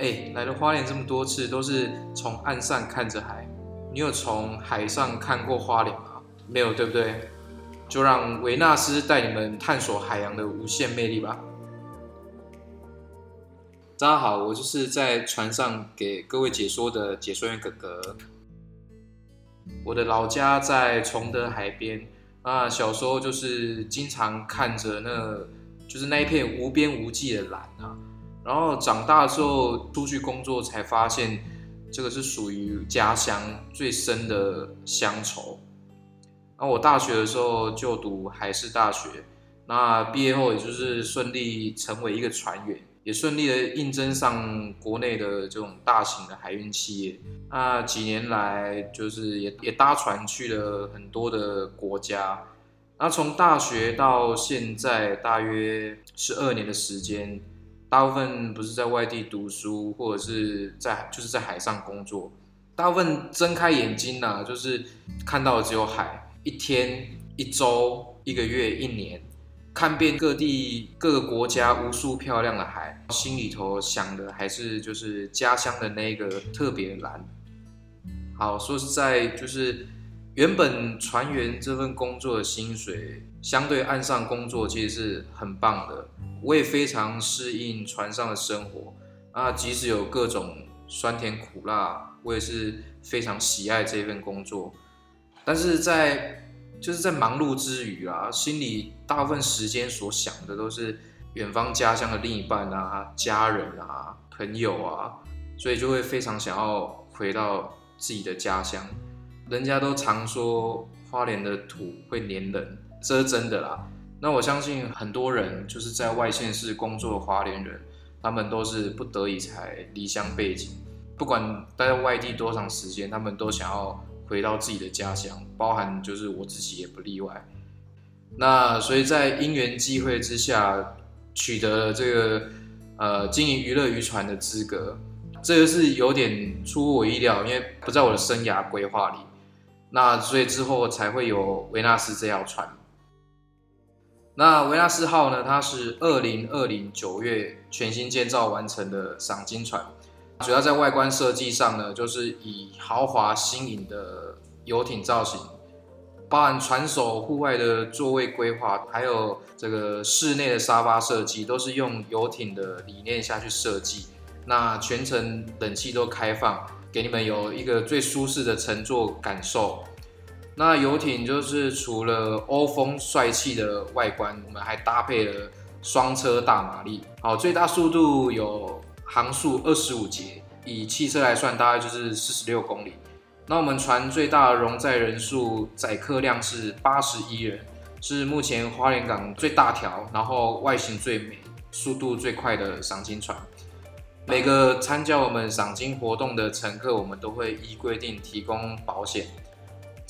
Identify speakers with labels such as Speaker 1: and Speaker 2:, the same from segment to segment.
Speaker 1: 哎，来了花莲这么多次，都是从岸上看着海。你有从海上看过花莲吗？没有，对不对？就让维纳斯带你们探索海洋的无限魅力吧。大家好，我就是在船上给各位解说的解说员哥哥。我的老家在崇德海边，啊，小时候就是经常看着那，就是那一片无边无际的蓝啊。然后长大之后出去工作，才发现这个是属于家乡最深的乡愁。那我大学的时候就读海事大学，那毕业后也就是顺利成为一个船员，也顺利的应征上国内的这种大型的海运企业。那几年来就是也也搭船去了很多的国家。那从大学到现在大约十二年的时间，大部分不是在外地读书，或者是在就是在海上工作。大部分睁开眼睛呐，就是看到的只有海。一天、一周、一个月、一年，看遍各地各个国家无数漂亮的海，心里头想的还是就是家乡的那个特别蓝。好，说实在，就是原本船员这份工作的薪水，相对岸上工作其实是很棒的。我也非常适应船上的生活啊，即使有各种酸甜苦辣，我也是非常喜爱这份工作。但是在就是在忙碌之余啊，心里大部分时间所想的都是远方家乡的另一半啊、家人啊、朋友啊，所以就会非常想要回到自己的家乡。人家都常说花莲的土会黏人，这是真的啦。那我相信很多人就是在外县市工作的华联人，他们都是不得已才离乡背井，不管待在外地多长时间，他们都想要。回到自己的家乡，包含就是我自己也不例外。那所以在因缘际会之下，取得了这个呃经营娱乐渔船的资格，这个是有点出乎我意料，因为不在我的生涯规划里。那所以之后才会有维纳斯这条船。那维纳斯号呢，它是二零二零九月全新建造完成的赏金船。主要在外观设计上呢，就是以豪华新颖的游艇造型，包含船首户外的座位规划，还有这个室内的沙发设计，都是用游艇的理念下去设计。那全程冷气都开放，给你们有一个最舒适的乘坐感受。那游艇就是除了欧风帅气的外观，我们还搭配了双车大马力，好，最大速度有。航速二十五节，以汽车来算，大概就是四十六公里。那我们船最大容载人数、载客量是八十一人，是目前花莲港最大条，然后外形最美、速度最快的赏金船。每个参加我们赏金活动的乘客，我们都会依规定提供保险。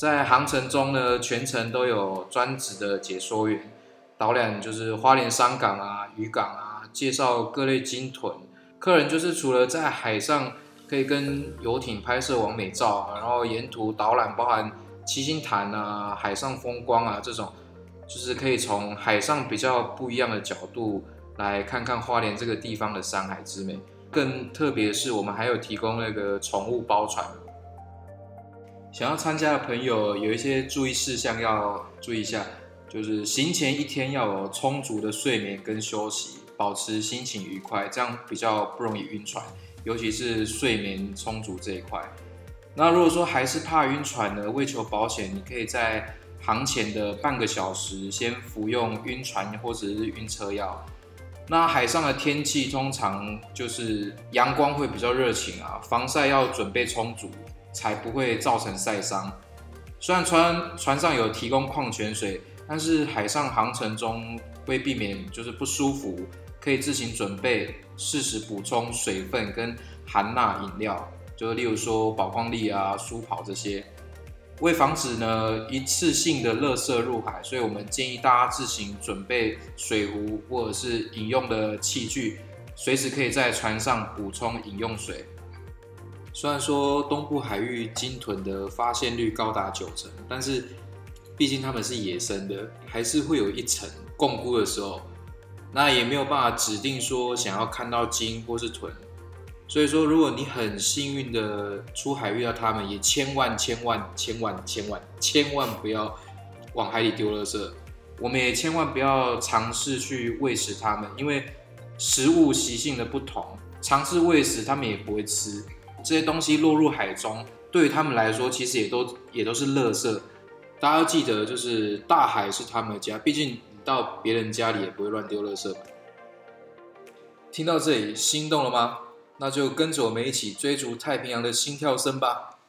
Speaker 1: 在航程中呢，全程都有专职的解说员导览，就是花莲山港啊、渔港啊，介绍各类鲸豚。客人就是除了在海上可以跟游艇拍摄完美照啊，然后沿途导览包含七星潭啊、海上风光啊这种，就是可以从海上比较不一样的角度来看看花莲这个地方的山海之美。更特别是，我们还有提供那个宠物包船。想要参加的朋友有一些注意事项要注意一下，就是行前一天要有充足的睡眠跟休息。保持心情愉快，这样比较不容易晕船，尤其是睡眠充足这一块。那如果说还是怕晕船呢，为求保险，你可以在航前的半个小时先服用晕船或者是晕车药。那海上的天气通常就是阳光会比较热情啊，防晒要准备充足，才不会造成晒伤。虽然船船上有提供矿泉水，但是海上航程中会避免就是不舒服。可以自行准备，适时补充水分跟含钠饮料，就例如说宝矿力啊、舒跑这些。为防止呢一次性的垃圾入海，所以我们建议大家自行准备水壶或者是饮用的器具，随时可以在船上补充饮用水。虽然说东部海域鲸豚的发现率高达九成，但是毕竟它们是野生的，还是会有一成共估的时候。那也没有办法指定说想要看到鲸或是豚，所以说，如果你很幸运的出海遇到它们，也千万千万千万千万千万不要往海里丢垃圾。我们也千万不要尝试去喂食它们，因为食物习性的不同，尝试喂食它们也不会吃。这些东西落入海中，对于他们来说，其实也都也都是垃圾。大家要记得，就是大海是他们的家，毕竟你到别人家里也不会乱丢垃圾。听到这里，心动了吗？那就跟着我们一起追逐太平洋的心跳声吧。